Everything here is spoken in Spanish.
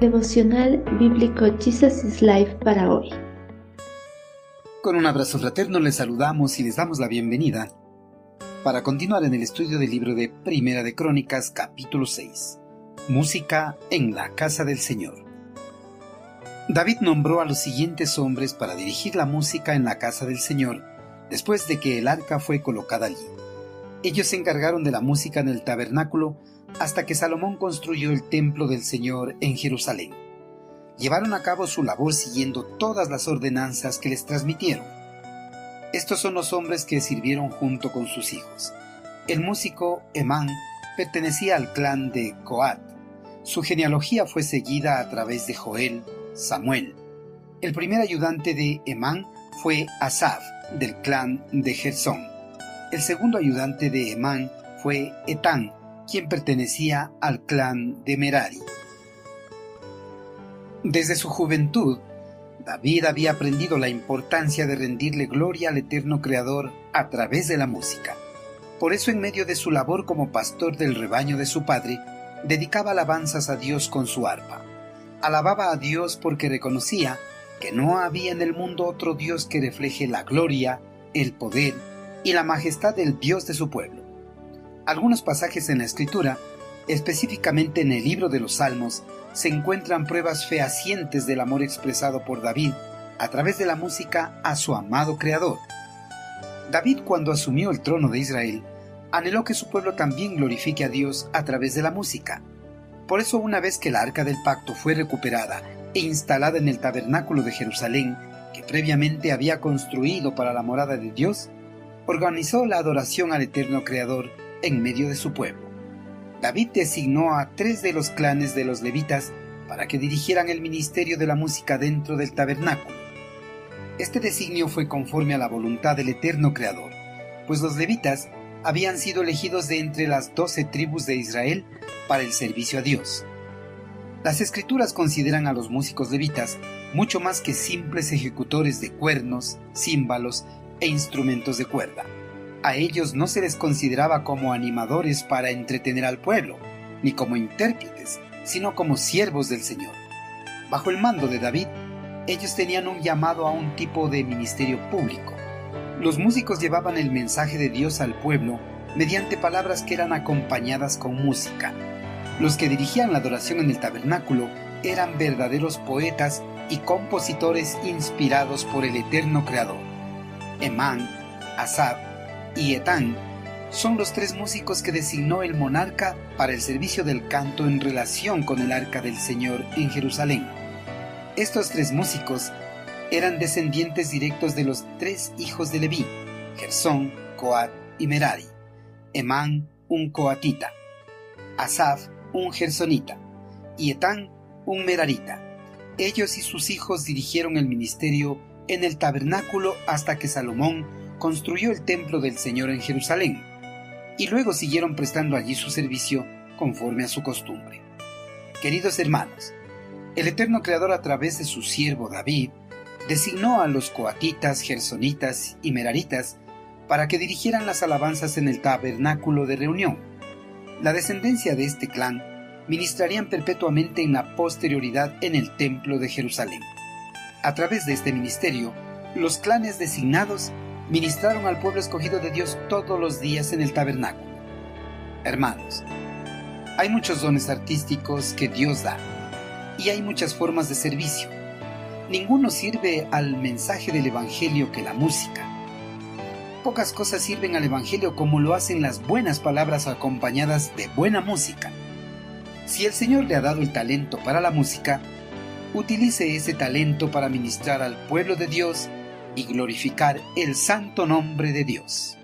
Devocional Bíblico Jesus is Life para hoy. Con un abrazo fraterno les saludamos y les damos la bienvenida para continuar en el estudio del libro de Primera de Crónicas capítulo 6. Música en la casa del Señor. David nombró a los siguientes hombres para dirigir la música en la casa del Señor después de que el arca fue colocada allí. Ellos se encargaron de la música en el tabernáculo hasta que Salomón construyó el templo del Señor en Jerusalén. Llevaron a cabo su labor siguiendo todas las ordenanzas que les transmitieron. Estos son los hombres que sirvieron junto con sus hijos. El músico Emán pertenecía al clan de Coat. Su genealogía fue seguida a través de Joel, Samuel. El primer ayudante de Emán fue Asaf, del clan de Gersón. El segundo ayudante de Emán fue quien pertenecía al clan de Merari. Desde su juventud, David había aprendido la importancia de rendirle gloria al eterno Creador a través de la música. Por eso en medio de su labor como pastor del rebaño de su padre, dedicaba alabanzas a Dios con su arpa. Alababa a Dios porque reconocía que no había en el mundo otro Dios que refleje la gloria, el poder y la majestad del Dios de su pueblo. Algunos pasajes en la Escritura, específicamente en el libro de los Salmos, se encuentran pruebas fehacientes del amor expresado por David a través de la música a su amado Creador. David cuando asumió el trono de Israel, anheló que su pueblo también glorifique a Dios a través de la música. Por eso una vez que la arca del pacto fue recuperada e instalada en el tabernáculo de Jerusalén, que previamente había construido para la morada de Dios, organizó la adoración al eterno Creador en medio de su pueblo. David designó a tres de los clanes de los levitas para que dirigieran el ministerio de la música dentro del tabernáculo. Este designio fue conforme a la voluntad del eterno Creador, pues los levitas habían sido elegidos de entre las doce tribus de Israel para el servicio a Dios. Las escrituras consideran a los músicos levitas mucho más que simples ejecutores de cuernos, címbalos e instrumentos de cuerda a ellos no se les consideraba como animadores para entretener al pueblo, ni como intérpretes, sino como siervos del Señor. Bajo el mando de David, ellos tenían un llamado a un tipo de ministerio público. Los músicos llevaban el mensaje de Dios al pueblo mediante palabras que eran acompañadas con música. Los que dirigían la adoración en el tabernáculo eran verdaderos poetas y compositores inspirados por el eterno Creador. Emán, Asab, son los tres músicos que designó el monarca para el servicio del canto en relación con el arca del Señor en Jerusalén. Estos tres músicos eran descendientes directos de los tres hijos de Leví, Gersón, Coat y Merari, Emán, un coatita, Asaf, un gersonita, y Etán, un merarita. Ellos y sus hijos dirigieron el ministerio en el tabernáculo hasta que Salomón construyó el templo del Señor en Jerusalén, y luego siguieron prestando allí su servicio conforme a su costumbre. Queridos hermanos, el eterno Creador a través de su siervo David designó a los coatitas, gersonitas y meraritas para que dirigieran las alabanzas en el tabernáculo de reunión. La descendencia de este clan ministrarían perpetuamente en la posterioridad en el templo de Jerusalén. A través de este ministerio, los clanes designados ministraron al pueblo escogido de Dios todos los días en el tabernáculo. Hermanos, hay muchos dones artísticos que Dios da y hay muchas formas de servicio. Ninguno sirve al mensaje del Evangelio que la música. Pocas cosas sirven al Evangelio como lo hacen las buenas palabras acompañadas de buena música. Si el Señor le ha dado el talento para la música, utilice ese talento para ministrar al pueblo de Dios y glorificar el santo nombre de Dios.